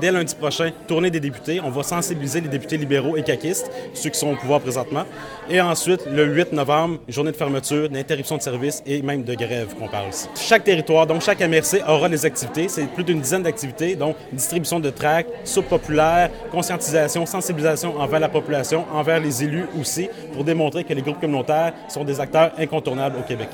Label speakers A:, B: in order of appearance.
A: Dès lundi prochain, tournée des députés. On va sensibiliser les députés libéraux et caquistes, ceux qui sont au pouvoir présentement. Et ensuite, le 8 novembre, journée de fermeture, d'interruption de service et même de grève qu'on parle ici. Chaque territoire, donc chaque MRC aura des activités. C'est plus d'une dizaine d'activités, donc distribution de tracts, soupe populaire, conscientisation, sensibilisation envers la population, envers les élus aussi, pour démontrer que les groupes communautaires sont des acteurs incontournables au Québec.